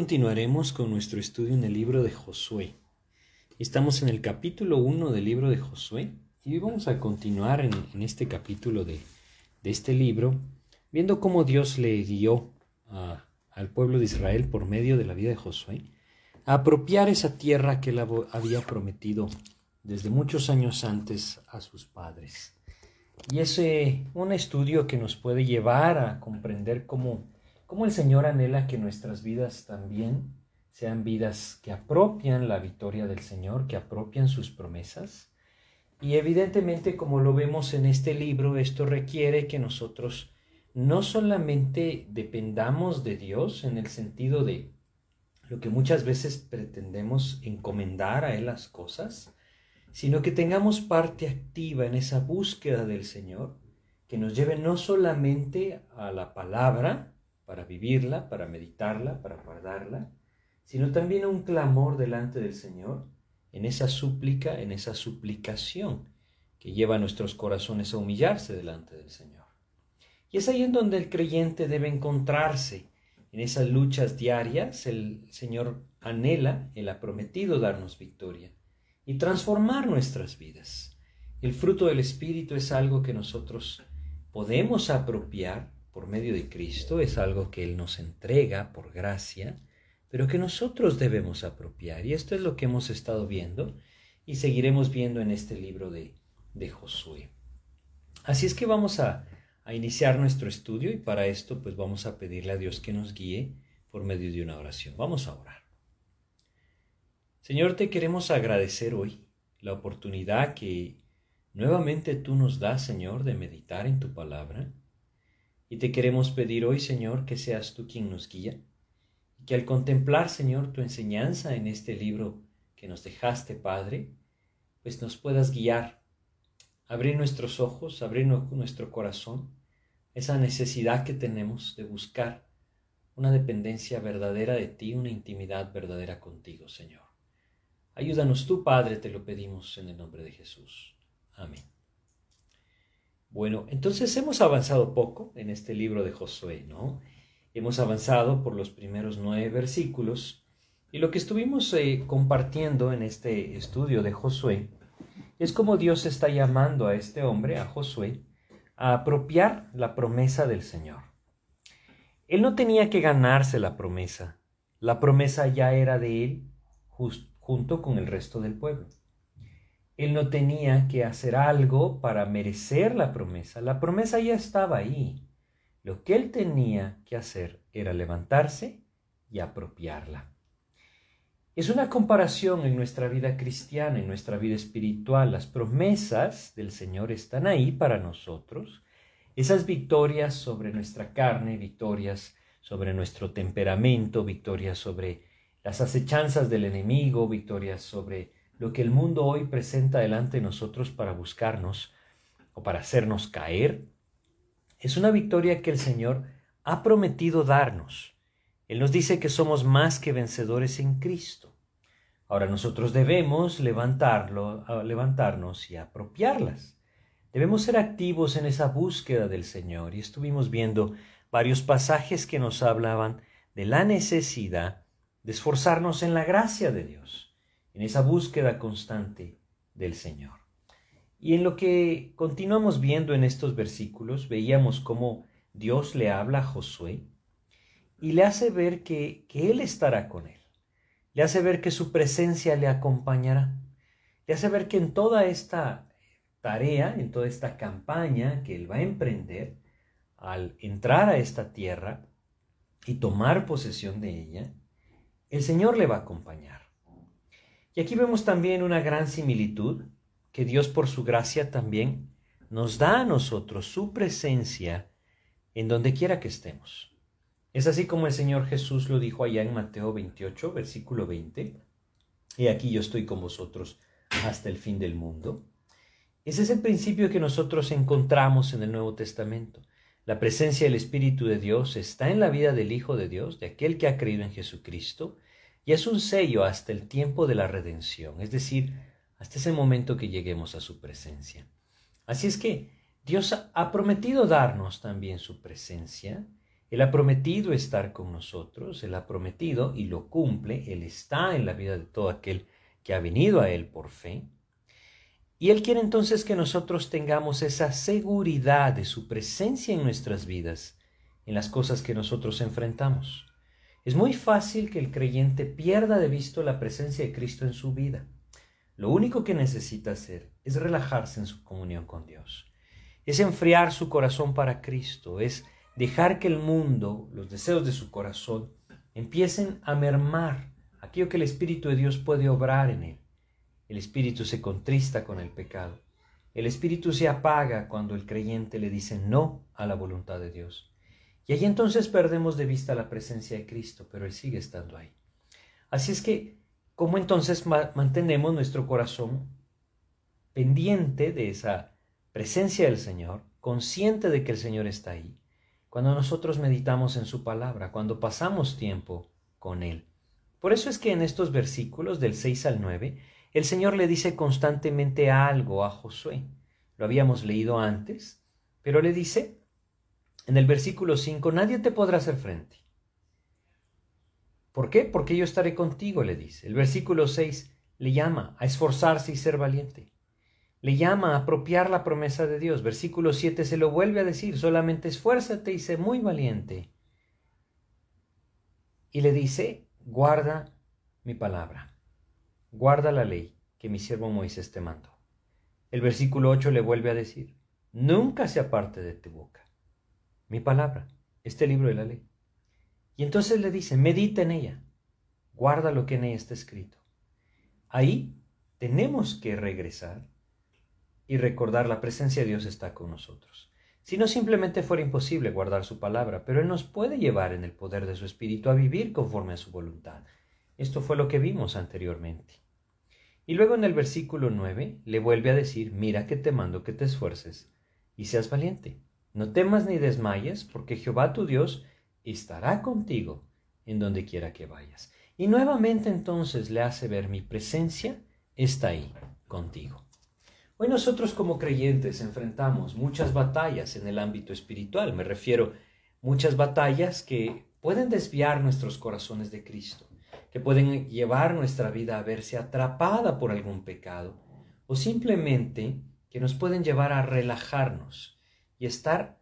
continuaremos con nuestro estudio en el libro de Josué. Estamos en el capítulo 1 del libro de Josué y hoy vamos a continuar en, este capítulo de, este libro, viendo cómo Dios le guió al pueblo de Israel por medio de la vida de Josué a apropiar esa tierra que él había prometido desde muchos años antes a sus padres. Y es un estudio que nos puede llevar a comprender cómo cómo el Señor anhela que nuestras vidas también sean vidas que apropian la victoria del Señor, que apropian sus promesas. Y evidentemente, como lo vemos en este libro, esto requiere que nosotros no solamente dependamos de Dios en el sentido de lo que muchas veces pretendemos encomendar a Él las cosas, sino que tengamos parte activa en esa búsqueda del Señor, que nos lleve no solamente a la palabra, para vivirla, para meditarla, para guardarla, sino también un clamor delante del Señor, en esa súplica, en esa suplicación que lleva nuestros corazones a humillarse delante del Señor. Y es ahí en donde el creyente debe encontrarse, en esas luchas diarias, el Señor anhela, Él ha prometido darnos victoria y transformar nuestras vidas. El fruto del Espíritu es algo que nosotros podemos apropiar por medio de Cristo, es algo que Él nos entrega por gracia, pero que nosotros debemos apropiar. Y esto es lo que hemos estado viendo y seguiremos viendo en este libro de, de Josué. Así es que vamos a, a iniciar nuestro estudio y para esto pues vamos a pedirle a Dios que nos guíe por medio de una oración. Vamos a orar. Señor, te queremos agradecer hoy la oportunidad que nuevamente tú nos das, Señor, de meditar en tu palabra y te queremos pedir hoy, Señor, que seas tú quien nos guía y que al contemplar, Señor, tu enseñanza en este libro que nos dejaste, Padre, pues nos puedas guiar, abrir nuestros ojos, abrir nuestro corazón, esa necesidad que tenemos de buscar una dependencia verdadera de ti, una intimidad verdadera contigo, Señor. Ayúdanos tú, Padre, te lo pedimos en el nombre de Jesús. Amén. Bueno, entonces hemos avanzado poco en este libro de Josué, ¿no? Hemos avanzado por los primeros nueve versículos y lo que estuvimos eh, compartiendo en este estudio de Josué es cómo Dios está llamando a este hombre, a Josué, a apropiar la promesa del Señor. Él no tenía que ganarse la promesa, la promesa ya era de él junto con el resto del pueblo. Él no tenía que hacer algo para merecer la promesa. La promesa ya estaba ahí. Lo que él tenía que hacer era levantarse y apropiarla. Es una comparación en nuestra vida cristiana, en nuestra vida espiritual. Las promesas del Señor están ahí para nosotros. Esas victorias sobre nuestra carne, victorias sobre nuestro temperamento, victorias sobre las acechanzas del enemigo, victorias sobre lo que el mundo hoy presenta delante de nosotros para buscarnos o para hacernos caer, es una victoria que el Señor ha prometido darnos. Él nos dice que somos más que vencedores en Cristo. Ahora nosotros debemos levantarlo, levantarnos y apropiarlas. Debemos ser activos en esa búsqueda del Señor y estuvimos viendo varios pasajes que nos hablaban de la necesidad de esforzarnos en la gracia de Dios en esa búsqueda constante del Señor. Y en lo que continuamos viendo en estos versículos, veíamos cómo Dios le habla a Josué y le hace ver que, que Él estará con él. Le hace ver que su presencia le acompañará. Le hace ver que en toda esta tarea, en toda esta campaña que Él va a emprender, al entrar a esta tierra y tomar posesión de ella, el Señor le va a acompañar. Y aquí vemos también una gran similitud, que Dios por su gracia también nos da a nosotros su presencia en donde quiera que estemos. Es así como el Señor Jesús lo dijo allá en Mateo 28, versículo 20. Y aquí yo estoy con vosotros hasta el fin del mundo. Ese es el principio que nosotros encontramos en el Nuevo Testamento. La presencia del Espíritu de Dios está en la vida del Hijo de Dios, de aquel que ha creído en Jesucristo, y es un sello hasta el tiempo de la redención, es decir, hasta ese momento que lleguemos a su presencia. Así es que Dios ha prometido darnos también su presencia Él ha prometido estar con nosotros, Él ha prometido y lo cumple, Él está en la vida de todo aquel que ha venido a Él por fe. Y Él quiere entonces que nosotros tengamos esa seguridad de su presencia en nuestras vidas, en las cosas que nosotros enfrentamos. Es muy fácil que el creyente pierda de vista la presencia de Cristo en su vida. Lo único que necesita hacer es relajarse en su comunión con Dios. Es enfriar su corazón para Cristo, es dejar que el mundo, los deseos de su corazón, empiecen a mermar aquello que el Espíritu de Dios puede obrar en él. El Espíritu se contrista con el pecado. El Espíritu se apaga cuando el creyente le dice no a la voluntad de Dios. Y ahí entonces perdemos de vista la presencia de Cristo, pero Él sigue estando ahí. Así es que, ¿cómo entonces mantenemos nuestro corazón pendiente de esa presencia del Señor, consciente de que el Señor está ahí? cuando nosotros meditamos en su palabra, cuando pasamos tiempo con Él. Por eso es que en estos versículos del 6 al 9, el Señor le dice constantemente algo a Josué. Lo habíamos leído antes, pero le dice en el versículo 5, nadie te podrá hacer frente. ¿Por qué? Porque yo estaré contigo, le dice. El versículo 6 le llama a esforzarse y ser valiente le llama a apropiar la promesa de Dios. Versículo 7 se lo vuelve a decir, solamente esfuérzate y sé muy valiente. Y le dice, guarda mi palabra, guarda la ley que mi siervo Moisés te mandó. El versículo 8 le vuelve a decir, nunca se aparte de tu boca mi palabra, este libro de la ley. Y entonces le dice, medita en ella, guarda lo que en ella está escrito. Ahí tenemos que regresar y recordar la presencia de Dios está con nosotros. Si no simplemente fuera imposible guardar su palabra, pero Él nos puede llevar en el poder de su Espíritu a vivir conforme a su voluntad. Esto fue lo que vimos anteriormente. Y luego en el versículo 9 le vuelve a decir, mira que te mando que te esfuerces y seas valiente. No temas ni desmayes, porque Jehová tu Dios estará contigo en donde quiera que vayas. Y nuevamente entonces le hace ver mi presencia está ahí contigo. Hoy nosotros como creyentes enfrentamos muchas batallas en el ámbito espiritual, me refiero muchas batallas que pueden desviar nuestros corazones de Cristo, que pueden llevar nuestra vida a verse atrapada por algún pecado o simplemente que nos pueden llevar a relajarnos y estar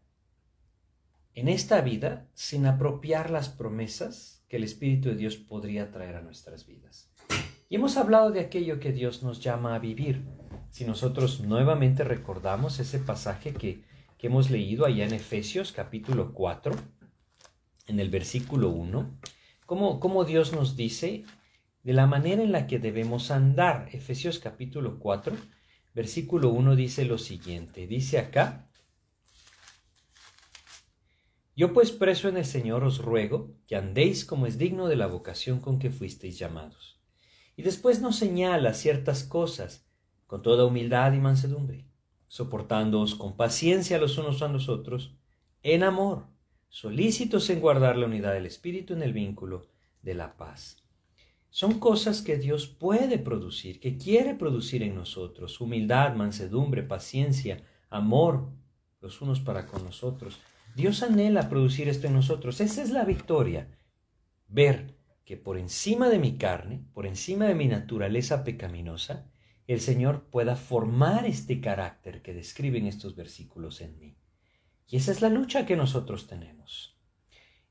en esta vida sin apropiar las promesas que el Espíritu de Dios podría traer a nuestras vidas. Y hemos hablado de aquello que Dios nos llama a vivir si nosotros nuevamente recordamos ese pasaje que, hemos leído allá en Efesios capítulo 4, en el versículo 1, cómo, cómo Dios nos dice de la manera en la que debemos andar. Efesios capítulo 4, versículo 1 dice lo siguiente, dice acá, yo pues preso en el Señor os ruego que andéis como es digno de la vocación con que fuisteis llamados. Y después nos señala ciertas cosas con toda humildad y mansedumbre, soportándoos con paciencia los unos a los otros, en amor, solícitos en guardar la unidad del Espíritu en el vínculo de la paz. Son cosas que Dios puede producir, que quiere producir en nosotros, humildad, mansedumbre, paciencia, amor, los unos para con los otros. Dios anhela producir esto en nosotros. Esa es la victoria. Ver que por encima de mi carne, por encima de mi naturaleza pecaminosa, el Señor pueda formar este carácter que describen estos versículos en mí. Y esa es la lucha que nosotros tenemos.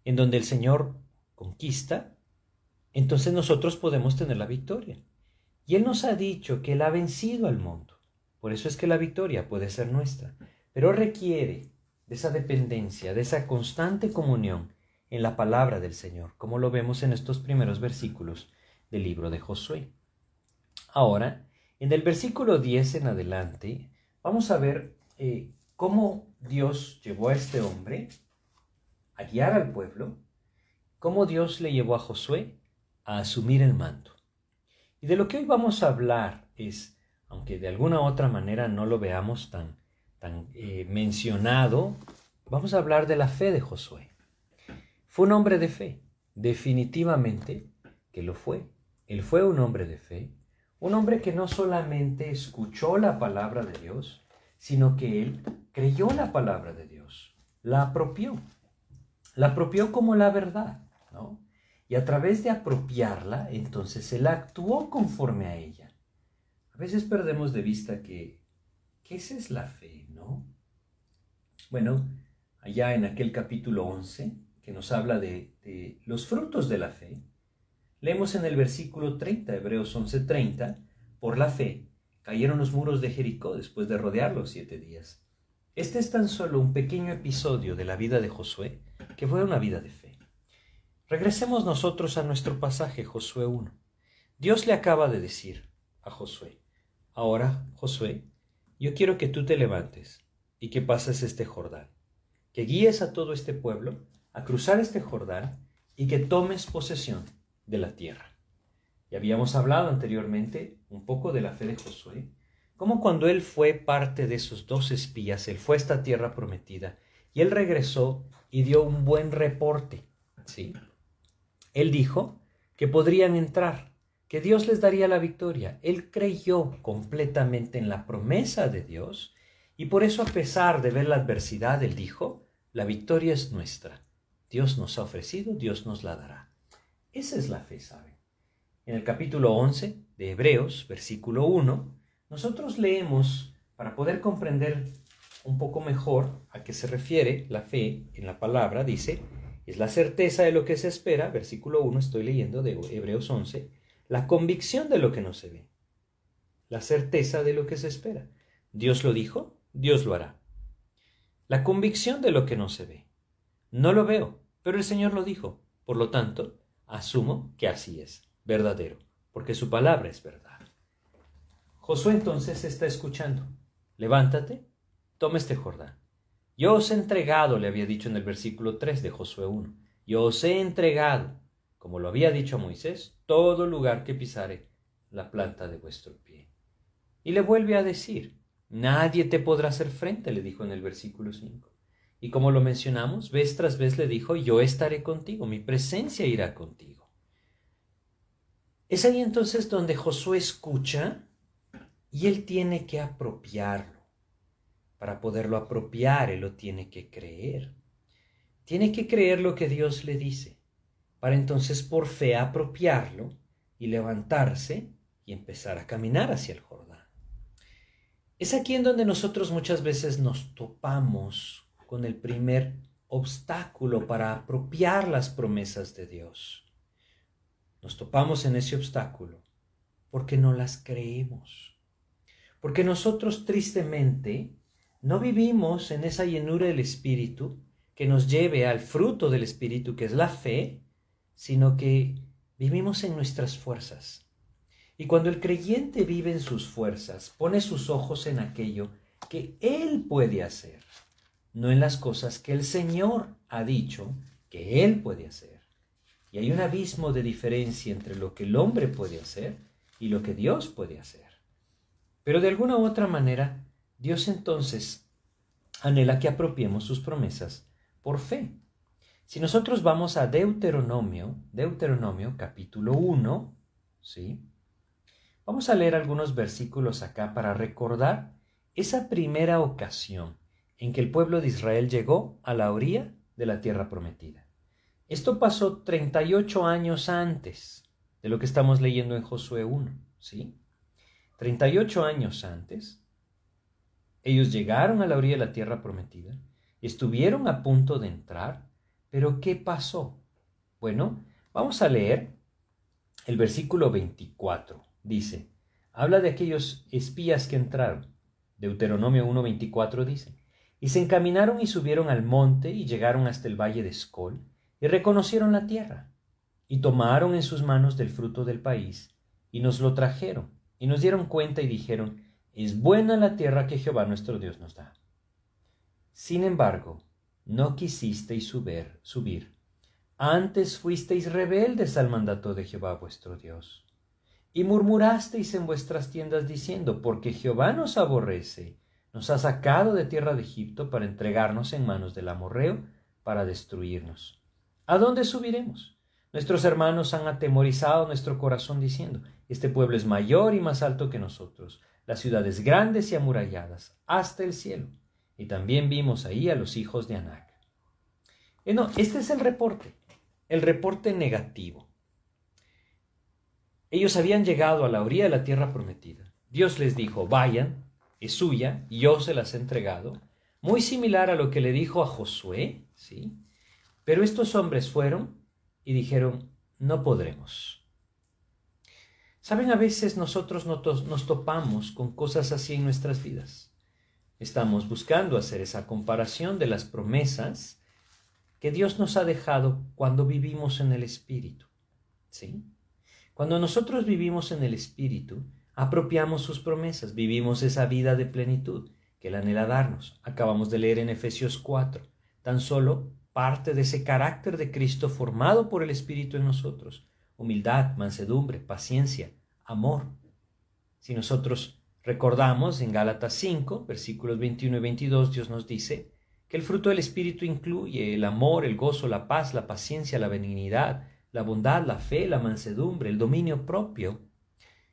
En donde el Señor conquista, entonces nosotros podemos tener la victoria. Y Él nos ha dicho que Él ha vencido al mundo. Por eso es que la victoria puede ser nuestra. Pero requiere de esa dependencia, de esa constante comunión en la palabra del Señor, como lo vemos en estos primeros versículos del libro de Josué. Ahora, en el versículo 10 en adelante, vamos a ver eh, cómo Dios llevó a este hombre a guiar al pueblo, cómo Dios le llevó a Josué a asumir el mando. Y de lo que hoy vamos a hablar es, aunque de alguna otra manera no lo veamos tan, tan eh, mencionado, vamos a hablar de la fe de Josué. Fue un hombre de fe, definitivamente que lo fue. Él fue un hombre de fe, un hombre que no solamente escuchó la palabra de Dios, sino que él creyó la palabra de Dios, la apropió. la apropió como la verdad, ¿no? Y a través de apropiarla, entonces él actuó conforme a ella. A veces perdemos de vista que, que esa es la fe. Bueno, allá en aquel capítulo 11, que nos habla de, los frutos de la fe, leemos en el versículo 30, Hebreos 11:30, por la fe cayeron los muros de Jericó después de rodearlos siete días. Este es tan solo un pequeño episodio de la vida de Josué, que fue una vida de fe. Regresemos nosotros a nuestro pasaje, Josué 1. Dios le acaba de decir a Josué, ahora, Josué, yo quiero que tú te levantes y que pases este Jordán, que guíes a todo este pueblo a cruzar este Jordán y que tomes posesión de la tierra. Ya habíamos hablado anteriormente un poco de la fe de Josué, como cuando él fue parte de esos dos espías, él fue a esta tierra prometida y él regresó y dio un buen reporte, ¿sí? Él dijo que podrían entrar, que Dios les daría la victoria. Él creyó completamente en la promesa de Dios y por eso a pesar de ver la adversidad, él dijo, la victoria es nuestra. Dios nos ha ofrecido, Dios nos la dará. Esa es la fe, ¿saben? En el capítulo 11 de Hebreos, versículo 1, nosotros leemos, para poder comprender un poco mejor a qué se refiere la fe en la palabra, dice, es la certeza de lo que se espera, versículo 1 estoy leyendo de Hebreos 11, la convicción de lo que no se ve, la certeza de lo que se espera. Dios lo dijo, Dios lo hará. La convicción de lo que no se ve. No lo veo, pero el Señor lo dijo. Por lo tanto, asumo que así es, verdadero, porque su palabra es verdad. Josué entonces está escuchando. Levántate, toma este Jordán. Yo os he entregado, le había dicho en el versículo 3 de Josué 1, yo os he entregado, como lo había dicho a Moisés, todo lugar que pisare la planta de vuestro pie. Y le vuelve a decir, nadie te podrá hacer frente, le dijo en el versículo 5. Y como lo mencionamos, vez tras vez le dijo, yo estaré contigo, mi presencia irá contigo. Es ahí entonces donde Josué escucha y él tiene que apropiarlo. Para poderlo apropiar, él lo tiene que creer. Tiene que creer lo que Dios le dice, para entonces por fe apropiarlo y levantarse y empezar a caminar hacia el Jordán. Es aquí en donde nosotros muchas veces nos topamos con el primer obstáculo para apropiar las promesas de Dios. Nos topamos en ese obstáculo porque no las creemos. Porque nosotros tristemente no vivimos en esa llenura del Espíritu que nos lleve al fruto del Espíritu, que es la fe, sino que vivimos en nuestras fuerzas. Y cuando el creyente vive en sus fuerzas, pone sus ojos en aquello que Él puede hacer, no en las cosas que el Señor ha dicho que Él puede hacer. Y hay un abismo de diferencia entre lo que el hombre puede hacer y lo que Dios puede hacer. Pero de alguna u otra manera, Dios entonces anhela que apropiemos sus promesas por fe. Si nosotros vamos a Deuteronomio, Deuteronomio capítulo 1, ¿sí? Vamos a leer algunos versículos acá para recordar esa primera ocasión en que el pueblo de Israel llegó a la orilla de la tierra prometida. Esto pasó 38 años antes de lo que estamos leyendo en Josué 1, ¿sí? 38 años antes, ellos llegaron a la orilla de la tierra prometida, estuvieron a punto de entrar, pero ¿qué pasó? Bueno, vamos a leer el versículo 24. Dice, habla de aquellos espías que entraron. Deuteronomio 1.24 dice, y se encaminaron y subieron al monte y llegaron hasta el valle de Escol y reconocieron la tierra y tomaron en sus manos del fruto del país y nos lo trajeron y nos dieron cuenta y dijeron, es buena la tierra que Jehová nuestro Dios nos da. Sin embargo, no quisisteis subir, subir. Antes fuisteis rebeldes al mandato de Jehová vuestro Dios. Y murmurasteis en vuestras tiendas diciendo, porque Jehová nos aborrece, nos ha sacado de tierra de Egipto para entregarnos en manos del amorreo, para destruirnos. ¿A dónde subiremos? Nuestros hermanos han atemorizado nuestro corazón diciendo, este pueblo es mayor y más alto que nosotros, las ciudades grandes y amuralladas, hasta el cielo. Y también vimos ahí a los hijos de Anac. Eh, no, este es el reporte, el reporte negativo. Ellos habían llegado a la orilla de la tierra prometida. Dios les dijo, vayan, es suya, yo se las he entregado. Muy similar a lo que le dijo a Josué, ¿sí? Pero estos hombres fueron y dijeron, no podremos. Saben, a veces nosotros nos topamos con cosas así en nuestras vidas. Estamos buscando hacer esa comparación de las promesas que Dios nos ha dejado cuando vivimos en el Espíritu. ¿Sí? Cuando nosotros vivimos en el Espíritu, apropiamos sus promesas, vivimos esa vida de plenitud que Él anhela darnos. Acabamos de leer en Efesios 4, tan solo parte de ese carácter de Cristo formado por el Espíritu en nosotros. Humildad, mansedumbre, paciencia, amor. Si nosotros recordamos en Gálatas 5, versículos 21 y 22, Dios nos dice que el fruto del Espíritu incluye el amor, el gozo, la paz, la paciencia, la benignidad, la bondad, la fe, la mansedumbre, el dominio propio.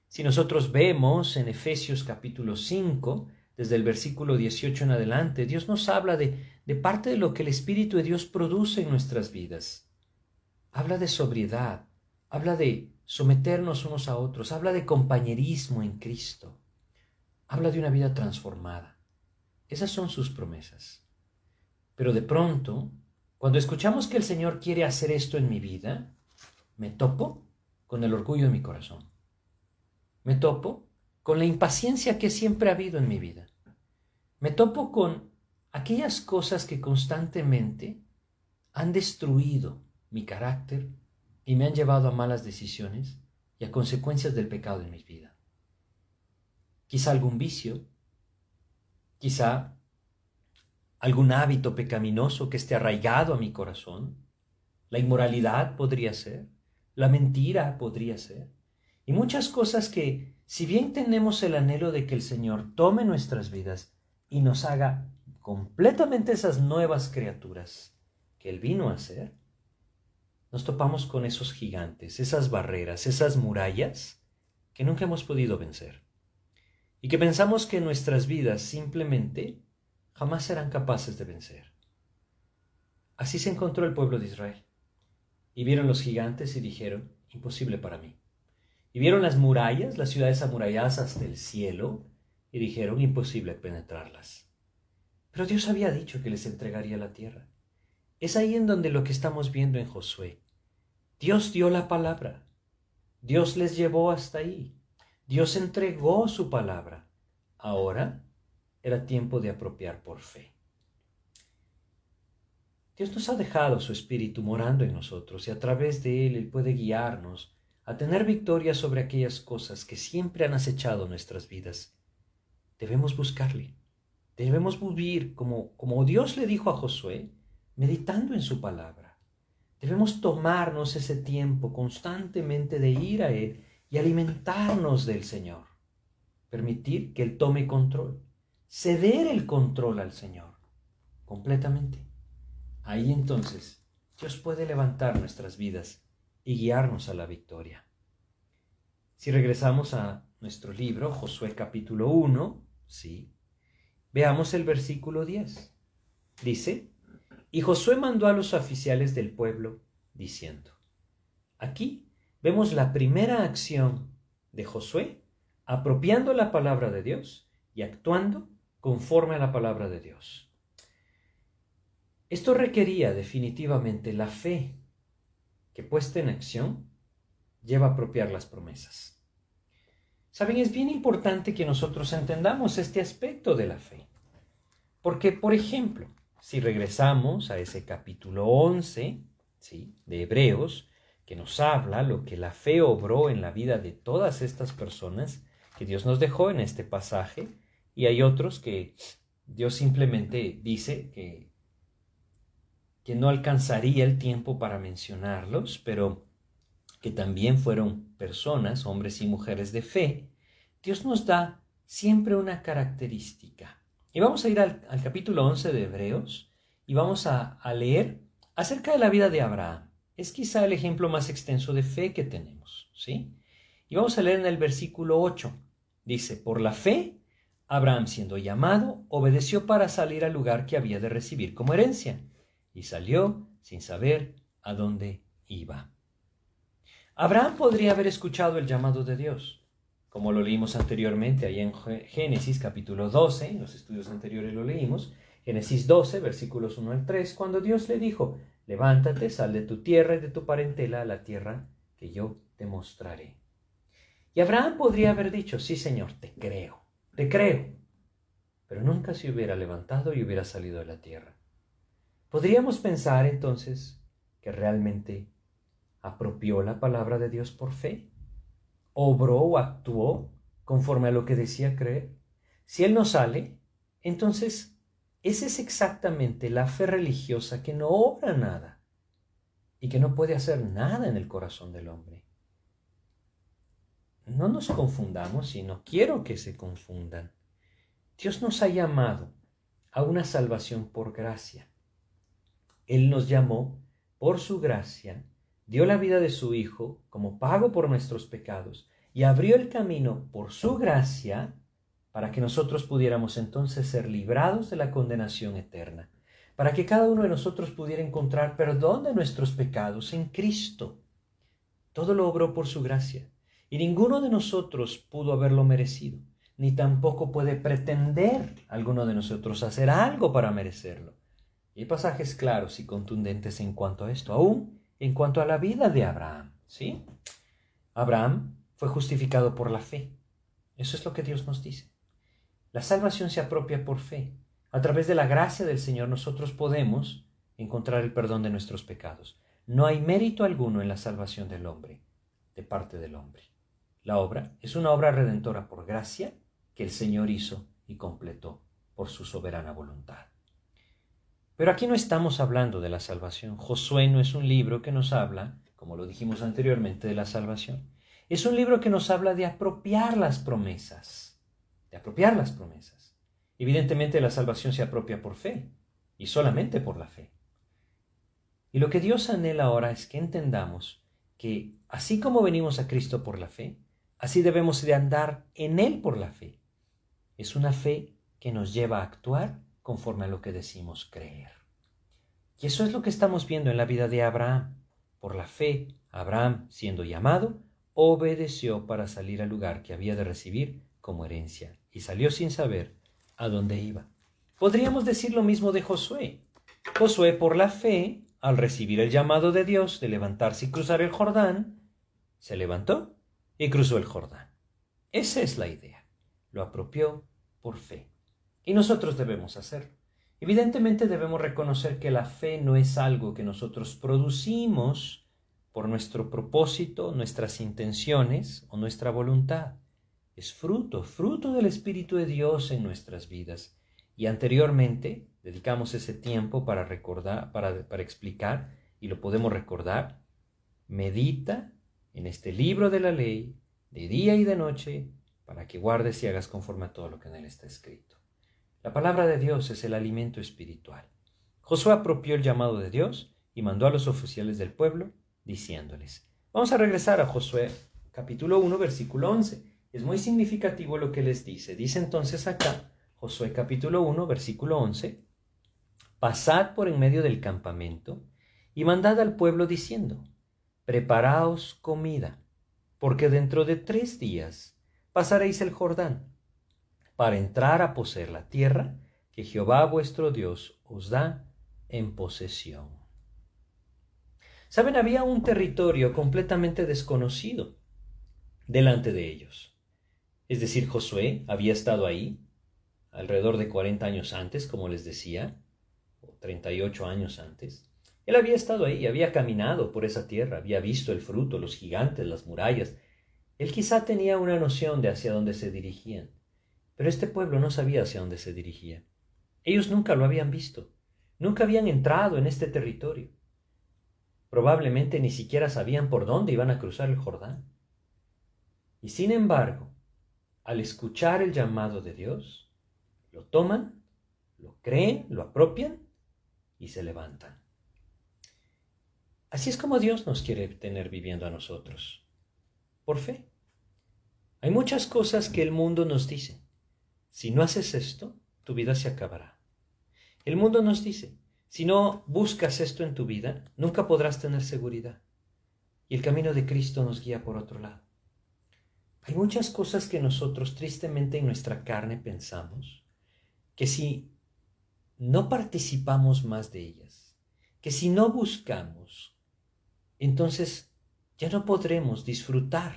Si nosotros vemos en Efesios capítulo 5, desde el versículo 18 en adelante, Dios nos habla de, de parte de lo que el Espíritu de Dios produce en nuestras vidas. Habla de sobriedad, habla de someternos unos a otros, habla de compañerismo en Cristo, habla de una vida transformada. Esas son sus promesas. Pero de pronto, cuando escuchamos que el Señor quiere hacer esto en mi vida, me topo con el orgullo de mi corazón. Me topo con la impaciencia que siempre ha habido en mi vida. Me topo con aquellas cosas que constantemente han destruido mi carácter y me han llevado a malas decisiones y a consecuencias del pecado en mi vida. Quizá algún vicio, quizá algún hábito pecaminoso que esté arraigado a mi corazón, la inmoralidad podría ser, la mentira podría ser, y muchas cosas que, si bien tenemos el anhelo de que el Señor tome nuestras vidas y nos haga completamente esas nuevas criaturas que Él vino a ser, nos topamos con esos gigantes, esas barreras, esas murallas que nunca hemos podido vencer. Y que pensamos que nuestras vidas simplemente jamás serán capaces de vencer. Así se encontró el pueblo de Israel. Y vieron los gigantes y dijeron, imposible para mí. Y vieron las murallas, las ciudades amuralladas hasta el cielo, y dijeron, imposible penetrarlas. Pero Dios había dicho que les entregaría la tierra. Es ahí en donde lo que estamos viendo en Josué. Dios dio la palabra. Dios les llevó hasta ahí. Dios entregó su palabra. Ahora era tiempo de apropiar por fe. Dios nos ha dejado su Espíritu morando en nosotros y a través de Él Él puede guiarnos a tener victoria sobre aquellas cosas que siempre han acechado nuestras vidas. Debemos buscarle. Debemos vivir como, como Dios le dijo a Josué, meditando en su palabra. Debemos tomarnos ese tiempo constantemente de ir a Él y alimentarnos del Señor. Permitir que Él tome control. Ceder el control al Señor completamente. Ahí entonces Dios puede levantar nuestras vidas y guiarnos a la victoria. Si regresamos a nuestro libro, Josué capítulo 1, sí, veamos el versículo 10. Dice, y Josué mandó a los oficiales del pueblo diciendo, aquí vemos la primera acción de Josué apropiando la palabra de Dios y actuando conforme a la palabra de Dios. Esto requería definitivamente la fe que puesta en acción lleva a apropiar las promesas. Saben, es bien importante que nosotros entendamos este aspecto de la fe. Porque, por ejemplo, si regresamos a ese capítulo 11 ¿sí? de Hebreos, que nos habla lo que la fe obró en la vida de todas estas personas que Dios nos dejó en este pasaje, y hay otros que Dios simplemente dice que que no alcanzaría el tiempo para mencionarlos, pero que también fueron personas, hombres y mujeres de fe, Dios nos da siempre una característica. Y vamos a ir al, capítulo 11 de Hebreos y vamos a, leer acerca de la vida de Abraham. Es quizá el ejemplo más extenso de fe que tenemos, ¿sí? Y vamos a leer en el versículo 8. Dice, por la fe, Abraham siendo llamado, obedeció para salir al lugar que había de recibir como herencia y salió sin saber a dónde iba. Abraham podría haber escuchado el llamado de Dios, como lo leímos anteriormente ahí en Génesis capítulo 12, en los estudios anteriores lo leímos, Génesis 12, versículos 1 al 3, cuando Dios le dijo, levántate, sal de tu tierra y de tu parentela a la tierra que yo te mostraré. Y Abraham podría haber dicho, sí Señor, te creo, te creo, pero nunca se hubiera levantado y hubiera salido de la tierra. Podríamos pensar entonces que realmente apropió la palabra de Dios por fe, obró o actuó conforme a lo que decía creer. Si él no sale, entonces esa es exactamente la fe religiosa que no obra nada y que no puede hacer nada en el corazón del hombre. No nos confundamos y no quiero que se confundan. Dios nos ha llamado a una salvación por gracia. Él nos llamó por su gracia dio la vida de su Hijo como pago por nuestros pecados y abrió el camino por su gracia para que nosotros pudiéramos entonces ser librados de la condenación eterna, para que cada uno de nosotros pudiera encontrar perdón de nuestros pecados en Cristo. Todo lo obró por su gracia, y ninguno de nosotros pudo haberlo merecido, ni tampoco puede pretender alguno de nosotros hacer algo para merecerlo. Y hay pasajes claros y contundentes en cuanto a esto, aún en cuanto a la vida de Abraham. ¿Sí? Abraham fue justificado por la fe. Eso es lo que Dios nos dice. La salvación se apropia por fe. A través de la gracia del Señor nosotros podemos encontrar el perdón de nuestros pecados. No hay mérito alguno en la salvación del hombre, de parte del hombre. La obra es una obra redentora por gracia que el Señor hizo y completó por su soberana voluntad. Pero aquí no estamos hablando de la salvación. Josué no es un libro que nos habla, como lo dijimos anteriormente, de la salvación. Es un libro que nos habla de apropiar las promesas, de apropiar las promesas. Evidentemente la salvación se apropia por fe y solamente por la fe. Y lo que Dios anhela ahora es que entendamos que así como venimos a Cristo por la fe, así debemos de andar en Él por la fe. Es una fe que nos lleva a actuar conforme a lo que decimos creer. Y eso es lo que estamos viendo en la vida de Abraham. Por la fe, Abraham, siendo llamado, obedeció para salir al lugar que había de recibir como herencia y salió sin saber a dónde iba. Podríamos decir lo mismo de Josué. Josué, por la fe, al recibir el llamado de Dios de levantarse y cruzar el Jordán, se levantó y cruzó el Jordán. Esa es la idea. Lo apropió por fe. Y nosotros debemos hacerlo. Evidentemente debemos reconocer que la fe no es algo que nosotros producimos por nuestro propósito, nuestras intenciones o nuestra voluntad. Es fruto, fruto del Espíritu de Dios en nuestras vidas. Y anteriormente dedicamos ese tiempo para recordar, para, para explicar, y lo podemos recordar. Medita en este libro de la ley, de día y de noche, para que guardes y hagas conforme a todo lo que en él está escrito. La palabra de Dios es el alimento espiritual. Josué apropió el llamado de Dios y mandó a los oficiales del pueblo diciéndoles. Vamos a regresar a Josué capítulo 1 versículo 11. Es muy significativo lo que les dice. Dice entonces acá, Josué capítulo 1 versículo 11, Pasad por en medio del campamento y mandad al pueblo diciendo, Preparaos comida, porque dentro de tres días pasaréis el Jordán para entrar a poseer la tierra que Jehová vuestro Dios os da en posesión. Saben, había un territorio completamente desconocido delante de ellos. Es decir, Josué había estado ahí alrededor de 40 años antes, como les decía, o 38 años antes. Él había estado ahí, había caminado por esa tierra, había visto el fruto, los gigantes, las murallas. Él quizá tenía una noción de hacia dónde se dirigían. Pero este pueblo no sabía hacia dónde se dirigía. Ellos nunca lo habían visto, nunca habían entrado en este territorio. Probablemente ni siquiera sabían por dónde iban a cruzar el Jordán. Y sin embargo, al escuchar el llamado de Dios, lo toman, lo creen, lo apropian y se levantan. Así es como Dios nos quiere tener viviendo a nosotros, por fe. Hay muchas cosas que el mundo nos dice, si no haces esto, tu vida se acabará. El mundo nos dice, Si no buscas esto en tu vida, nunca podrás tener seguridad. Y el camino de Cristo nos guía por otro lado. Hay muchas cosas que nosotros tristemente en nuestra carne pensamos que si no participamos más de ellas, que si no buscamos, entonces ya no podremos disfrutar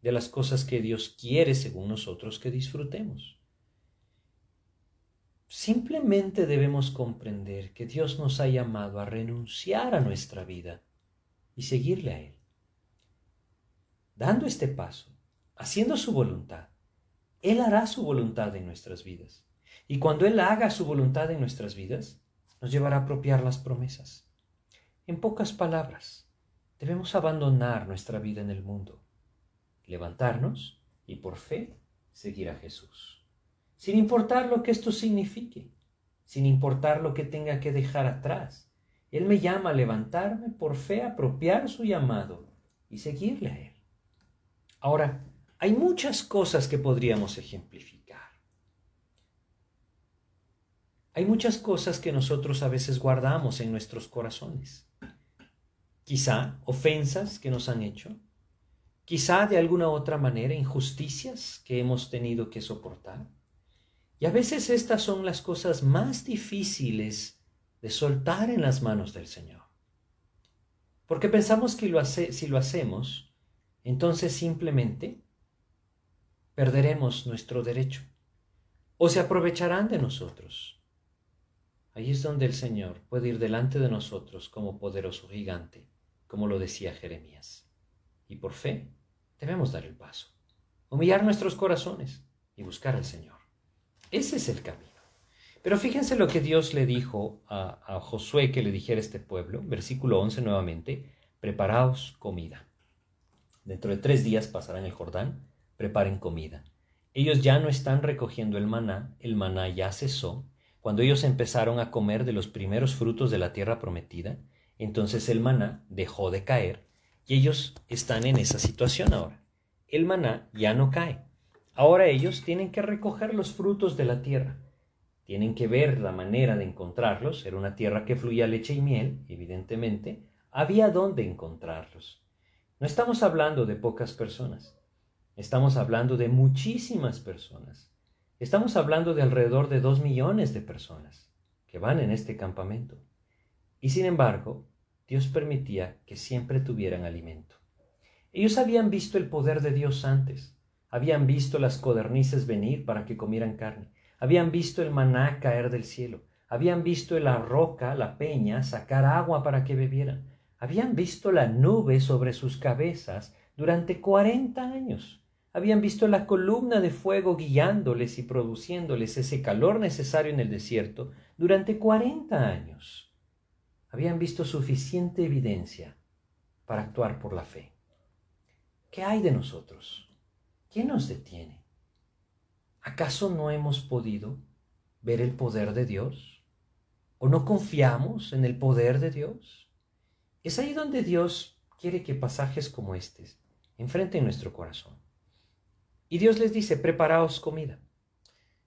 de las cosas que Dios quiere según nosotros que disfrutemos. Simplemente debemos comprender que Dios nos ha llamado a renunciar a nuestra vida y seguirle a Él. Dando este paso, haciendo su voluntad, Él hará su voluntad en nuestras vidas. Y cuando Él haga su voluntad en nuestras vidas, nos llevará a apropiar las promesas. En pocas palabras, debemos abandonar nuestra vida en el mundo, levantarnos y por fe seguir a Jesús. Sin importar lo que esto signifique, sin importar lo que tenga que dejar atrás. Él me llama a levantarme por fe, apropiar su llamado y seguirle a Él. Ahora, hay muchas cosas que podríamos ejemplificar. Hay muchas cosas que nosotros a veces guardamos en nuestros corazones. Quizá ofensas que nos han hecho, quizá de alguna otra manera injusticias que hemos tenido que soportar. Y a veces estas son las cosas más difíciles de soltar en las manos del Señor. Porque pensamos que si lo hacemos, entonces simplemente perderemos nuestro derecho o se aprovecharán de nosotros. Ahí es donde el Señor puede ir delante de nosotros como poderoso gigante, como lo decía Jeremías. Y por fe debemos dar el paso, humillar nuestros corazones y buscar al Señor. Ese es el camino. Pero fíjense lo que Dios le dijo a, Josué que le dijera a este pueblo, versículo 11 nuevamente, preparaos comida. Dentro de tres días pasarán el Jordán, preparen comida. Ellos ya no están recogiendo el maná, el maná ya cesó. Cuando ellos empezaron a comer de los primeros frutos de la tierra prometida, entonces el maná dejó de caer y ellos están en esa situación ahora. El maná ya no cae. Ahora ellos tienen que recoger los frutos de la tierra. Tienen que ver la manera de encontrarlos. Era una tierra que fluía leche y miel, evidentemente. Había dónde encontrarlos. No estamos hablando de pocas personas, estamos hablando de muchísimas personas. Estamos hablando de alrededor de dos millones de personas que van en este campamento. Y sin embargo, Dios permitía que siempre tuvieran alimento. Ellos habían visto el poder de Dios antes, habían visto las codornices venir para que comieran carne, habían visto el maná caer del cielo, habían visto la roca, la peña, sacar agua para que bebieran, habían visto la nube sobre sus cabezas durante cuarenta años. Habían visto la columna de fuego guiándoles y produciéndoles ese calor necesario en el desierto durante cuarenta años. Habían visto suficiente evidencia para actuar por la fe. ¿Qué hay de nosotros? ¿Quién nos detiene? ¿Acaso no hemos podido ver el poder de Dios? ¿O no confiamos en el poder de Dios? Es ahí donde Dios quiere que pasajes como estos enfrenten nuestro corazón. Y Dios les dice, preparaos comida.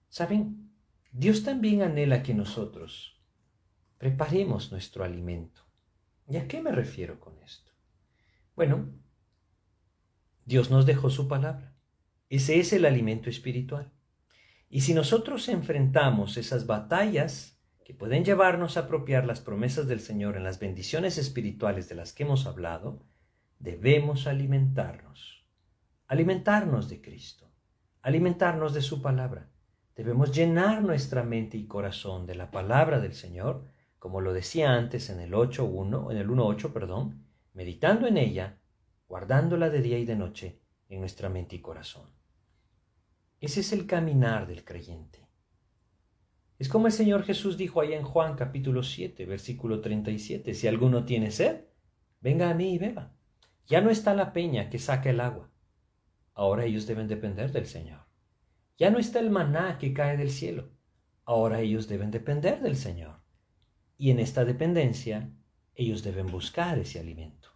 ¿Saben? Dios también anhela que nosotros preparemos nuestro alimento. ¿Y a qué me refiero con esto? Bueno, Dios nos dejó su palabra. Ese es el alimento espiritual. Y si nosotros enfrentamos esas batallas que pueden llevarnos a apropiar las promesas del Señor en las bendiciones espirituales de las que hemos hablado, debemos alimentarnos. Alimentarnos de Cristo, alimentarnos de su palabra. Debemos llenar nuestra mente y corazón de la palabra del Señor, como lo decía antes en el 8.1, en el 1.8, perdón, meditando en ella, guardándola de día y de noche en nuestra mente y corazón. Ese es el caminar del creyente. Es como el Señor Jesús dijo ahí en Juan capítulo 7, versículo 37, si alguno tiene sed, venga a mí y beba. Ya no está la peña que saca el agua. Ahora ellos deben depender del Señor. Ya no está el maná que cae del cielo. Ahora ellos deben depender del Señor. Y en esta dependencia, ellos deben buscar ese alimento.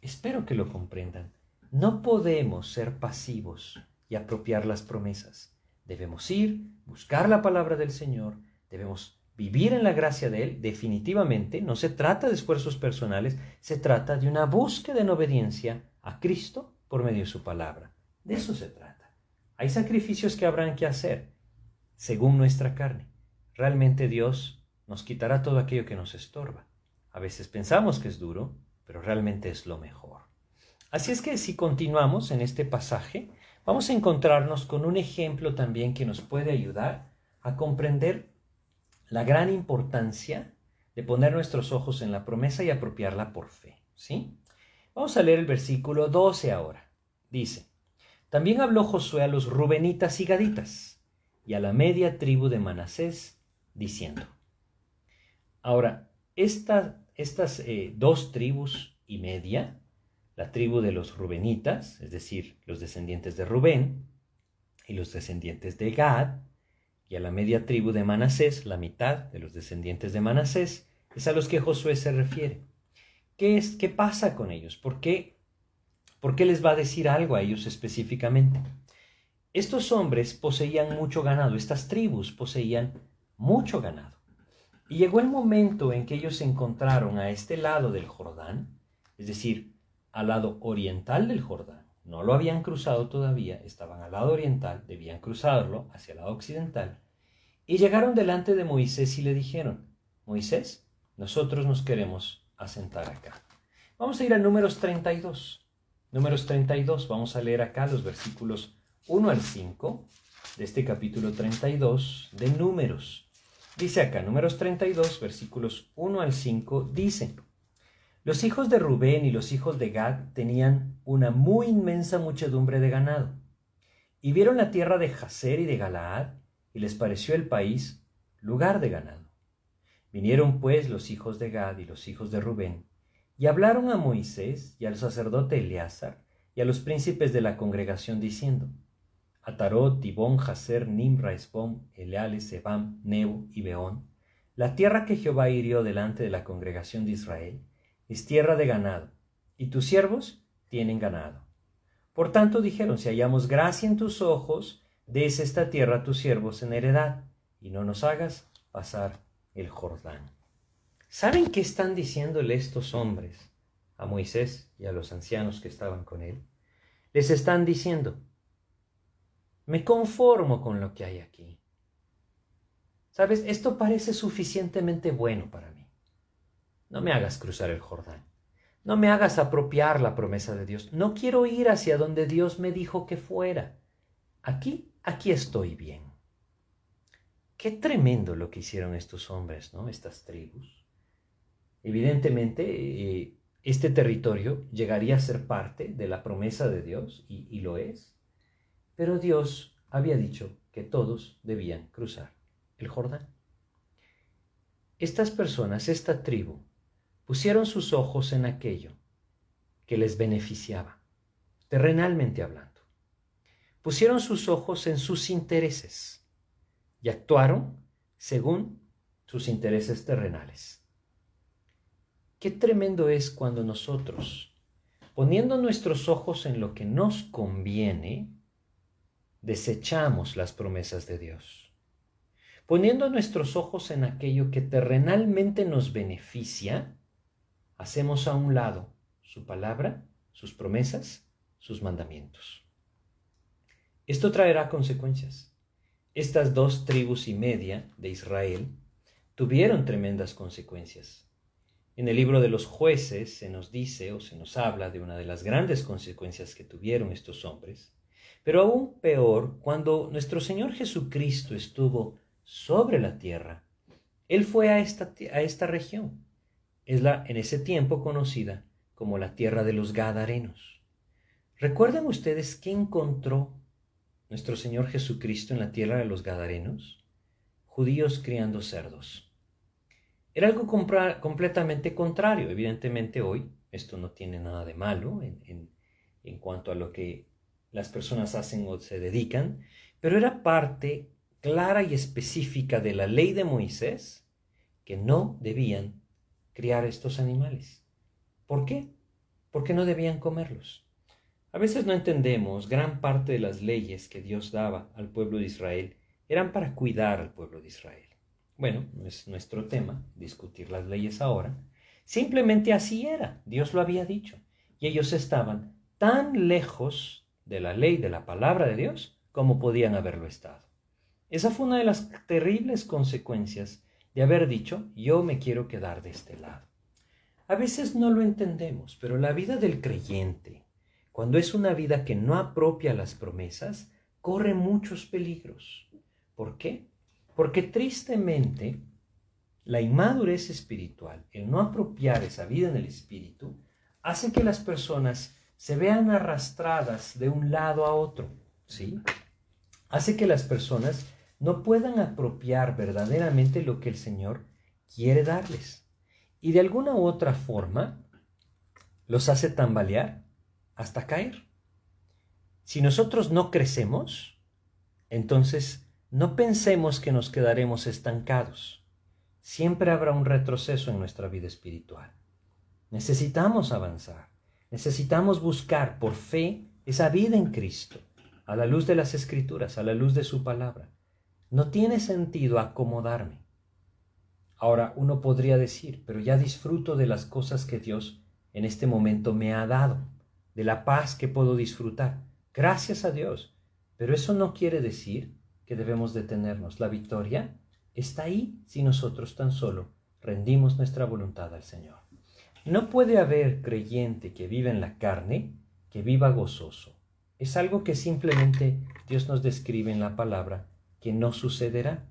Espero que lo comprendan. No podemos ser pasivos y apropiar las promesas. Debemos ir, buscar la palabra del Señor, debemos vivir en la gracia de Él, definitivamente, no se trata de esfuerzos personales, se trata de una búsqueda en obediencia a Cristo por medio de su palabra. De eso se trata. Hay sacrificios que habrán que hacer según nuestra carne. Realmente Dios nos quitará todo aquello que nos estorba. A veces pensamos que es duro, pero realmente es lo mejor. Así es que si continuamos en este pasaje, vamos a encontrarnos con un ejemplo también que nos puede ayudar a comprender la gran importancia de poner nuestros ojos en la promesa y apropiarla por fe. ¿sí? Vamos a leer el versículo 12 ahora. Dice, también habló Josué a los rubenitas y gaditas y a la media tribu de Manasés, diciendo. Ahora, estas eh, dos tribus y media, la tribu de los rubenitas, es decir, los descendientes de Rubén, y los descendientes de Gad, y a la media tribu de Manasés, la mitad de los descendientes de Manasés, es a los que Josué se refiere. ¿Qué, es, qué pasa con ellos? ¿Por qué, ¿Por qué les va a decir algo a ellos específicamente? Estos hombres poseían mucho ganado, estas tribus poseían mucho ganado. Y llegó el momento en que ellos se encontraron a este lado del Jordán, es decir, al lado oriental del Jordán, no lo habían cruzado todavía, estaban al lado oriental, debían cruzarlo hacia el lado occidental. Y llegaron delante de Moisés y le dijeron, Moisés, nosotros nos queremos asentar acá. Vamos a ir a números 32. Números 32, vamos a leer acá los versículos 1 al 5 de este capítulo 32 de números. Dice acá, números 32, versículos 1 al 5, dice, los hijos de Rubén y los hijos de Gad tenían una muy inmensa muchedumbre de ganado, y vieron la tierra de Jaser y de Galaad, y les pareció el país lugar de ganado. Vinieron pues los hijos de Gad y los hijos de Rubén, y hablaron a Moisés y al sacerdote Eleazar y a los príncipes de la congregación, diciendo, Atarot, Tibón, Jaser, Nimra, Esbom, Eleale, Sebam, Nebo y Beón, la tierra que Jehová hirió delante de la congregación de Israel, es tierra de ganado, y tus siervos tienen ganado. Por tanto dijeron, si hallamos gracia en tus ojos, des esta tierra a tus siervos en heredad, y no nos hagas pasar el Jordán. ¿Saben qué están diciéndole estos hombres a Moisés y a los ancianos que estaban con él? Les están diciendo, me conformo con lo que hay aquí. ¿Sabes? Esto parece suficientemente bueno para mí. No me hagas cruzar el Jordán. No me hagas apropiar la promesa de Dios. No quiero ir hacia donde Dios me dijo que fuera. Aquí, aquí estoy bien. Qué tremendo lo que hicieron estos hombres, ¿no? Estas tribus. Evidentemente, eh, este territorio llegaría a ser parte de la promesa de Dios, y, y lo es. Pero Dios había dicho que todos debían cruzar el Jordán. Estas personas, esta tribu, pusieron sus ojos en aquello que les beneficiaba, terrenalmente hablando. Pusieron sus ojos en sus intereses y actuaron según sus intereses terrenales. Qué tremendo es cuando nosotros, poniendo nuestros ojos en lo que nos conviene, desechamos las promesas de Dios. Poniendo nuestros ojos en aquello que terrenalmente nos beneficia, hacemos a un lado su palabra, sus promesas, sus mandamientos. Esto traerá consecuencias. Estas dos tribus y media de Israel tuvieron tremendas consecuencias. En el libro de los jueces se nos dice o se nos habla de una de las grandes consecuencias que tuvieron estos hombres, pero aún peor, cuando nuestro Señor Jesucristo estuvo sobre la tierra, Él fue a esta, a esta región es la en ese tiempo conocida como la tierra de los Gadarenos. ¿Recuerdan ustedes qué encontró nuestro Señor Jesucristo en la tierra de los Gadarenos? Judíos criando cerdos. Era algo completamente contrario. Evidentemente hoy esto no tiene nada de malo en, en cuanto a lo que las personas hacen o se dedican, pero era parte clara y específica de la ley de Moisés que no debían criar estos animales. ¿Por qué? Porque no debían comerlos. A veces no entendemos, gran parte de las leyes que Dios daba al pueblo de Israel eran para cuidar al pueblo de Israel. bueno, no es nuestro tema discutir las leyes ahora, simplemente así era, Dios lo había dicho, y ellos estaban tan lejos de la ley, de la palabra de Dios, como podían haberlo estado. Esa fue una de las terribles consecuencias de haber dicho, yo me quiero quedar de este lado. A veces no lo entendemos, pero la vida del creyente, cuando es una vida que no apropia las promesas, corre muchos peligros. ¿Por qué? Porque tristemente la inmadurez espiritual, el no apropiar esa vida en el espíritu, hace que las personas se vean arrastradas de un lado a otro, ¿sí? Hace que las personas no puedan apropiar verdaderamente lo que el Señor quiere darles y de alguna u otra forma los hace tambalear hasta caer. Si nosotros no crecemos, entonces no pensemos que nos quedaremos estancados. Siempre habrá un retroceso en nuestra vida espiritual. Necesitamos avanzar. Necesitamos buscar por fe esa vida en Cristo, a la luz de las Escrituras, a la luz de su palabra. No tiene sentido acomodarme. Ahora uno podría decir, pero ya disfruto de las cosas que Dios en este momento me ha dado, de la paz que puedo disfrutar. Gracias a Dios. Pero eso no quiere decir que debemos detenernos. La victoria está ahí si nosotros tan solo rendimos nuestra voluntad al Señor. No puede haber creyente que viva en la carne que viva gozoso. Es algo que simplemente Dios nos describe en la palabra que no sucederá.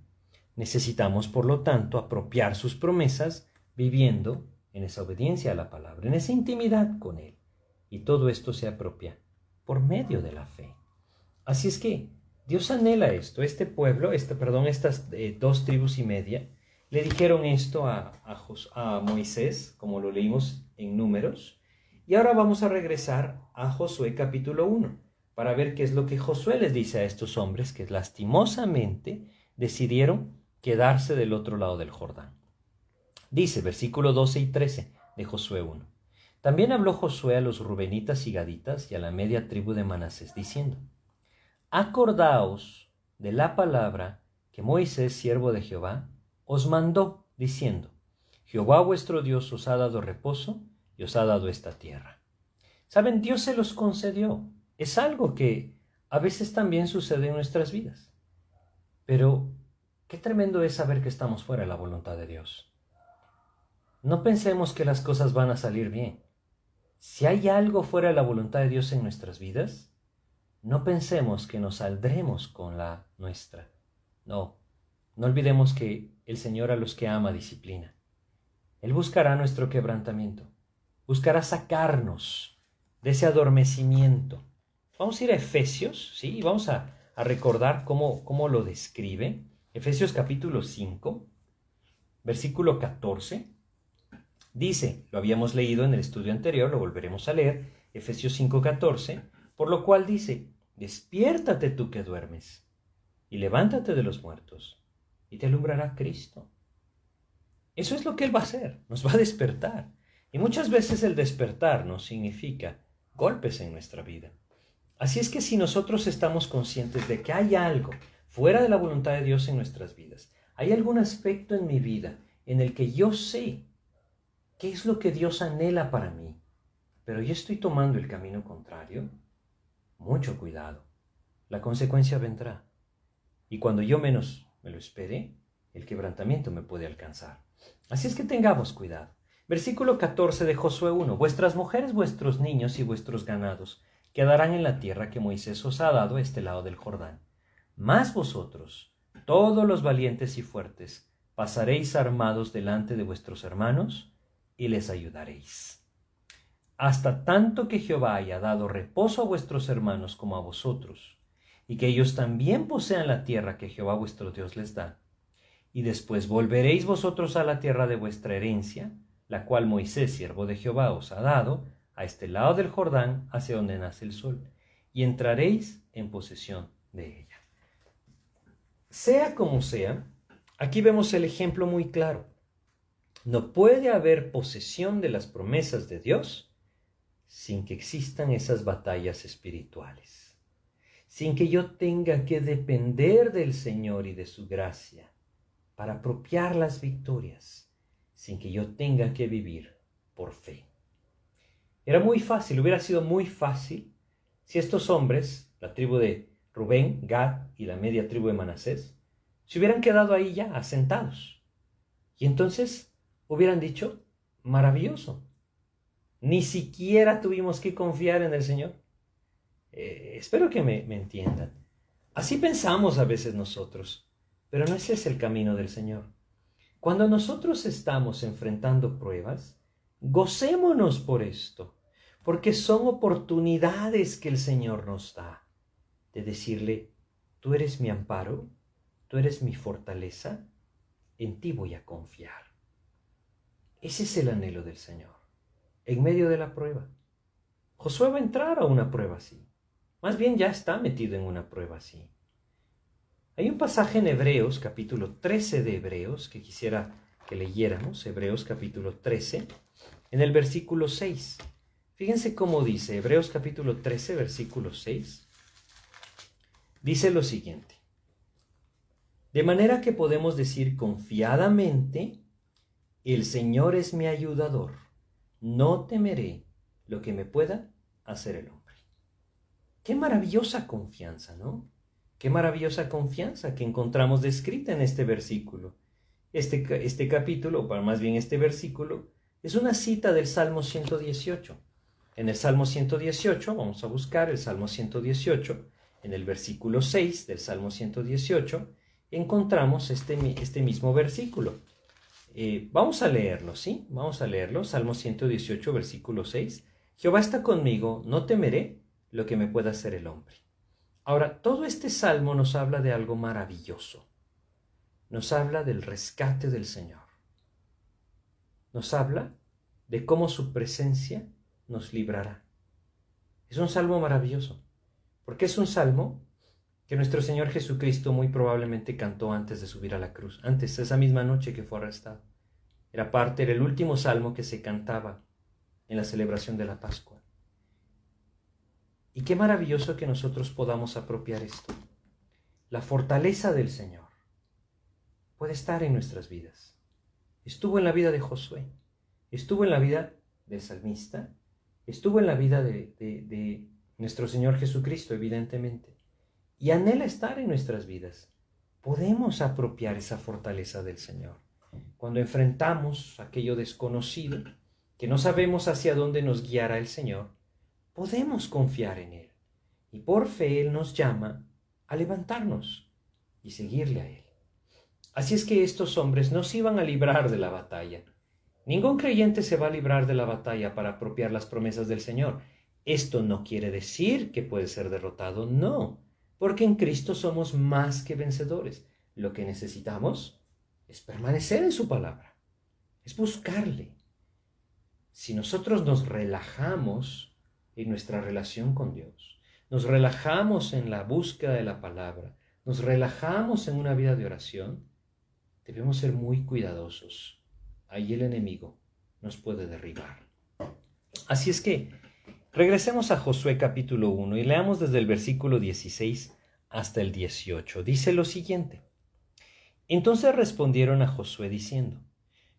Necesitamos, por lo tanto, apropiar sus promesas viviendo en esa obediencia a la palabra, en esa intimidad con Él. Y todo esto se apropia por medio de la fe. Así es que Dios anhela esto. Este pueblo, este, perdón, estas eh, dos tribus y media, le dijeron esto a, a, a Moisés, como lo leímos en números. Y ahora vamos a regresar a Josué capítulo 1 para ver qué es lo que Josué les dice a estos hombres que lastimosamente decidieron quedarse del otro lado del Jordán. Dice, versículo 12 y 13 de Josué 1. También habló Josué a los rubenitas y gaditas y a la media tribu de Manasés, diciendo, Acordaos de la palabra que Moisés, siervo de Jehová, os mandó, diciendo, Jehová vuestro Dios os ha dado reposo y os ha dado esta tierra. Saben, Dios se los concedió. Es algo que a veces también sucede en nuestras vidas. Pero Qué tremendo es saber que estamos fuera de la voluntad de Dios. No pensemos que las cosas van a salir bien. Si hay algo fuera de la voluntad de Dios en nuestras vidas, no pensemos que nos saldremos con la nuestra. No, no olvidemos que el Señor a los que ama disciplina. Él buscará nuestro quebrantamiento, buscará sacarnos de ese adormecimiento. Vamos a ir a Efesios, ¿sí? Y vamos a, recordar cómo, cómo lo describe. Efesios capítulo 5, versículo 14, dice, lo habíamos leído en el estudio anterior, lo volveremos a leer, Efesios 5, 14, por lo cual dice, despiértate tú que duermes, y levántate de los muertos, y te alumbrará Cristo. Eso es lo que Él va a hacer, nos va a despertar. Y muchas veces el despertar no significa golpes en nuestra vida. Así es que si nosotros estamos conscientes de que hay algo fuera de la voluntad de Dios en nuestras vidas. ¿Hay algún aspecto en mi vida en el que yo sé qué es lo que Dios anhela para mí, pero yo estoy tomando el camino contrario? Mucho cuidado. La consecuencia vendrá. Y cuando yo menos me lo espere, el quebrantamiento me puede alcanzar. Así es que tengamos cuidado. Versículo 14 de Josué 1. Vuestras mujeres, vuestros niños y vuestros ganados quedarán en la tierra que Moisés os ha dado a este lado del Jordán mas vosotros, todos los valientes y fuertes, pasaréis armados delante de vuestros hermanos y les ayudaréis. Hasta tanto que Jehová haya dado reposo a vuestros hermanos como a vosotros, y que ellos también posean la tierra que Jehová vuestro Dios les da. Y después volveréis vosotros a la tierra de vuestra herencia, la cual Moisés, siervo de Jehová, os ha dado, a este lado del Jordán, hacia donde nace el sol, y entraréis en posesión de ella. Sea como sea, aquí vemos el ejemplo muy claro. No puede haber posesión de las promesas de Dios sin que existan esas batallas espirituales, sin que yo tenga que depender del Señor y de su gracia para apropiar las victorias sin que yo tenga que vivir por fe. Era muy fácil, hubiera sido muy fácil si estos hombres, la tribu de Rubén, Gad y la media tribu de Manasés, se hubieran quedado ahí ya asentados. Y entonces hubieran dicho, maravilloso, ni siquiera tuvimos que confiar en el Señor. Eh, espero que me, me entiendan. Así pensamos a veces nosotros, pero no ese es el camino del Señor. Cuando nosotros estamos enfrentando pruebas, gocémonos por esto, porque son oportunidades que el Señor nos da de decirle, tú eres mi amparo, tú eres mi fortaleza, en ti voy a confiar. Ese es el anhelo del Señor, en medio de la prueba. Josué va a entrar a una prueba así. Más bien ya está metido en una prueba así. Hay un pasaje en Hebreos, capítulo 13 de Hebreos, que quisiera que leyéramos, Hebreos capítulo 13, en el versículo 6. Fíjense cómo dice, Hebreos capítulo 13, versículo 6. Dice lo siguiente. De manera que podemos decir confiadamente, el Señor es mi ayudador, no temeré lo que me pueda hacer el hombre. Qué maravillosa confianza, ¿no? Qué maravillosa confianza que encontramos descrita en este versículo. Este, este capítulo, o más bien este versículo, es una cita del Salmo 118. En el Salmo 118, vamos a buscar el Salmo 118, en el versículo 6 del Salmo 118, encontramos este, este mismo versículo. Eh, vamos a leerlo, ¿sí? Vamos a leerlo. Salmo 118, versículo 6. Jehová está conmigo, no temeré lo que me pueda hacer el hombre. Ahora, todo este salmo nos habla de algo maravilloso. Nos habla del rescate del Señor. Nos habla de cómo su presencia nos librará. Es un salmo maravilloso, porque es un salmo que nuestro Señor Jesucristo muy probablemente cantó antes de subir a la cruz, antes, esa misma noche que fue arrestado. Era parte, era el último salmo que se cantaba en la celebración de la Pascua. Y qué maravilloso que nosotros podamos apropiar esto. La fortaleza del Señor puede estar en nuestras vidas. Estuvo en la vida de Josué, estuvo en la vida del salmista, estuvo en la vida de, de nuestro Señor Jesucristo, evidentemente, y anhela estar en nuestras vidas. Podemos apropiar esa fortaleza del Señor. Cuando enfrentamos aquello desconocido, que no sabemos hacia dónde nos guiará el Señor, podemos confiar en Él. Y por fe Él nos llama a levantarnos y seguirle a Él. Así es que estos hombres no se iban a librar de la batalla. Ningún creyente se va a librar de la batalla para apropiar las promesas del Señor. Esto no quiere decir que puede ser derrotado, no, porque en Cristo somos más que vencedores. Lo que necesitamos es permanecer en su palabra, es buscarle. Si nosotros nos relajamos en nuestra relación con Dios. Nos relajamos en la búsqueda de la palabra, nos relajamos en una vida de oración, debemos ser muy cuidadosos. Ahí el enemigo nos puede derribar. Así es que regresemos a Josué capítulo 1 y leamos desde el versículo 16 hasta el 18. Dice lo siguiente. Entonces respondieron a Josué diciendo,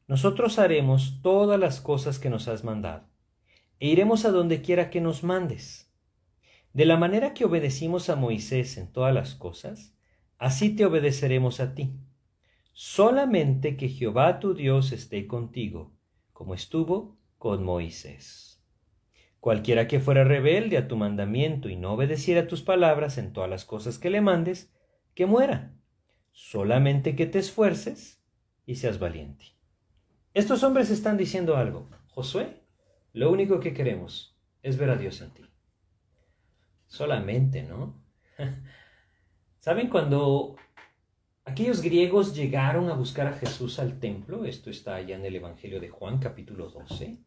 Nosotros haremos todas las cosas que nos has mandado e iremos a donde quiera que nos mandes. De la manera que obedecimos a Moisés en todas las cosas, así te obedeceremos a ti. Solamente que Jehová tu Dios esté contigo, como estuvo con Moisés. Cualquiera que fuera rebelde a tu mandamiento y no obedeciera tus palabras en todas las cosas que le mandes, que muera. Solamente que te esfuerces y seas valiente. Estos hombres están diciendo algo. Josué, lo único que queremos es ver a Dios en ti. Solamente, ¿no? ¿Saben cuando aquellos griegos llegaron a buscar a Jesús al templo? Esto está allá en el Evangelio de Juan capítulo 12.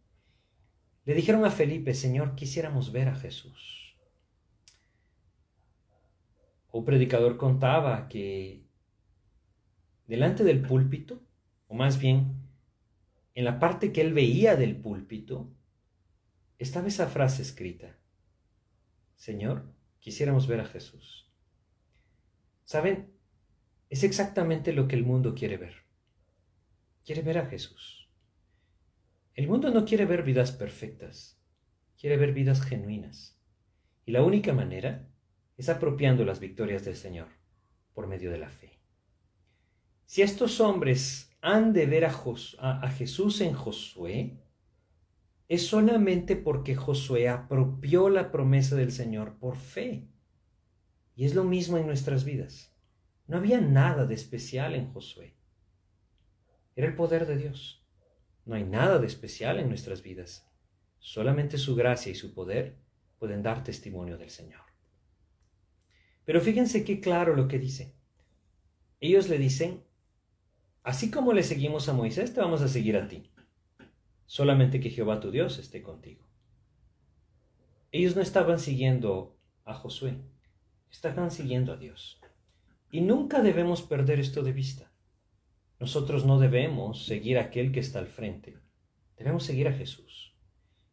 Le dijeron a Felipe, Señor, quisiéramos ver a Jesús. Un predicador contaba que delante del púlpito, o más bien en la parte que él veía del púlpito, estaba esa frase escrita. Señor, quisiéramos ver a Jesús. ¿Saben? Es exactamente lo que el mundo quiere ver. Quiere ver a Jesús. El mundo no quiere ver vidas perfectas, quiere ver vidas genuinas. Y la única manera es apropiando las victorias del Señor por medio de la fe. Si estos hombres han de ver a, Jesús en Josué, es solamente porque Josué apropió la promesa del Señor por fe. Y es lo mismo en nuestras vidas. No había nada de especial en Josué. Era el poder de Dios. No hay nada de especial en nuestras vidas. Solamente su gracia y su poder pueden dar testimonio del Señor. Pero fíjense qué claro lo que dice. Ellos le dicen, así como le seguimos a Moisés, te vamos a seguir a ti. Solamente que Jehová tu Dios esté contigo. Ellos no estaban siguiendo a Josué, estaban siguiendo a Dios. Y nunca debemos perder esto de vista. Nosotros no debemos seguir a aquel que está al frente. Debemos seguir a Jesús.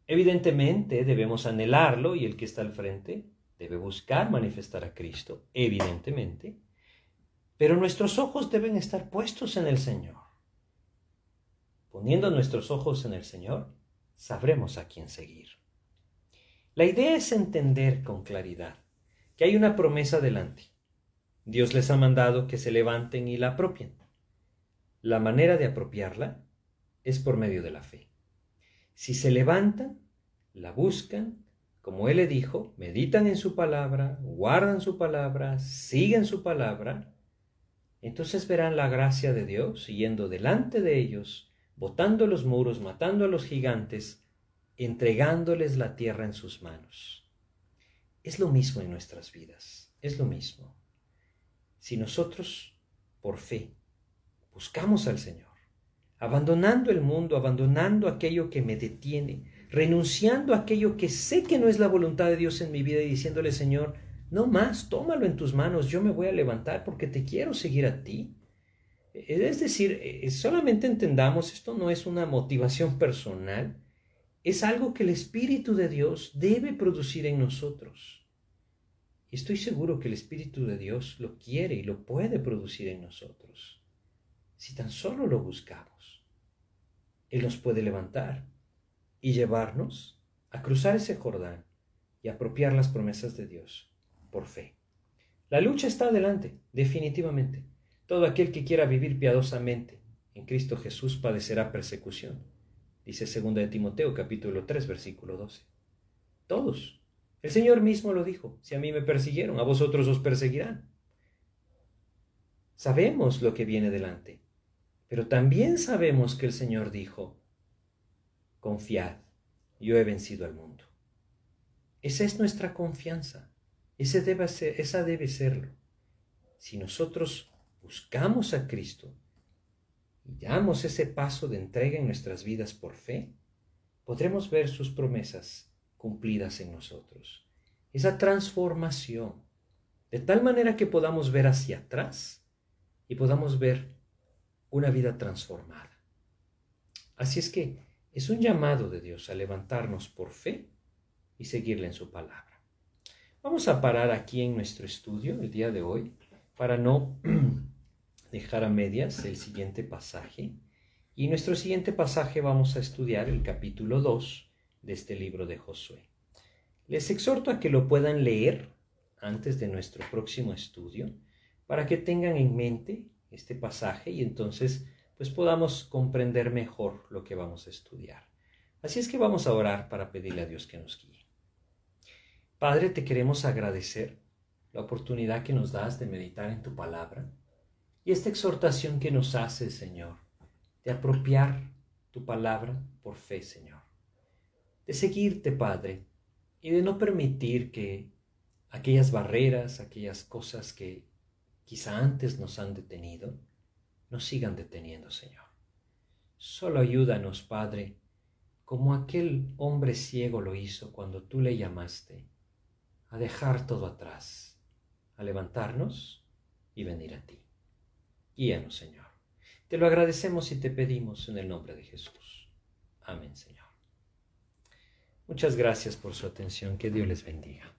Evidentemente debemos anhelarlo y el que está al frente debe buscar manifestar a Cristo, evidentemente. Pero nuestros ojos deben estar puestos en el Señor. Poniendo nuestros ojos en el Señor, sabremos a quién seguir. La idea es entender con claridad que hay una promesa delante Dios les ha mandado que se levanten y la apropien. La manera de apropiarla es por medio de la fe. Si se levantan, la buscan, como Él le dijo, meditan en su palabra, guardan su palabra, siguen su palabra, entonces verán la gracia de Dios yendo delante de ellos, botando los muros, matando a los gigantes, entregándoles la tierra en sus manos. Es lo mismo en nuestras vidas, es lo mismo. Si nosotros, por fe, buscamos al Señor, abandonando el mundo, abandonando aquello que me detiene, renunciando a aquello que sé que no es la voluntad de Dios en mi vida y diciéndole, Señor, no más, tómalo en tus manos, yo me voy a levantar porque te quiero seguir a ti. Es decir, eh, solamente entendamos, esto no es una motivación personal, es algo que el Espíritu de Dios debe producir en nosotros. Y estoy seguro que el Espíritu de Dios lo quiere y lo puede producir en nosotros. Si tan solo lo buscamos, Él nos puede levantar y llevarnos a cruzar ese Jordán y apropiar las promesas de Dios por fe. La lucha está adelante, definitivamente. Todo aquel que quiera vivir piadosamente en Cristo Jesús padecerá persecución. Dice 2 de Timoteo capítulo 3 versículo 12. Todos, el Señor mismo lo dijo, si a mí me persiguieron, a vosotros os perseguirán. Sabemos lo que viene delante, pero también sabemos que el Señor dijo, confiad, yo he vencido al mundo. Esa es nuestra confianza, ese debe esa debe serlo. Si nosotros buscamos a Cristo y damos ese paso de entrega en nuestras vidas por fe, podremos ver sus promesas cumplidas en nosotros. Esa transformación, de tal manera que podamos ver hacia atrás y podamos ver una vida transformada. Así es que es un llamado de Dios a levantarnos por fe y seguirle en su palabra. Vamos a parar aquí en nuestro estudio el día de hoy para no dejar a medias el siguiente pasaje. Y nuestro siguiente pasaje vamos a estudiar el capítulo 2 de este libro de Josué. Les exhorto a que lo puedan leer antes de nuestro próximo estudio para que tengan en mente este pasaje y entonces pues podamos comprender mejor lo que vamos a estudiar. Así es que vamos a orar para pedirle a Dios que nos guíe. Padre, te queremos agradecer la oportunidad que nos das de meditar en tu palabra y esta exhortación que nos hace, Señor, de apropiar tu palabra por fe, Señor de seguirte, Padre, y de no permitir que aquellas barreras, aquellas cosas que quizá antes nos han detenido, nos sigan deteniendo, Señor. Solo ayúdanos, Padre, como aquel hombre ciego lo hizo cuando tú le llamaste, a dejar todo atrás, a levantarnos y venir a ti. Guíanos, Señor. Te lo agradecemos y te pedimos en el nombre de Jesús. Amén, Señor. Muchas gracias por su atención. Que Dios les bendiga.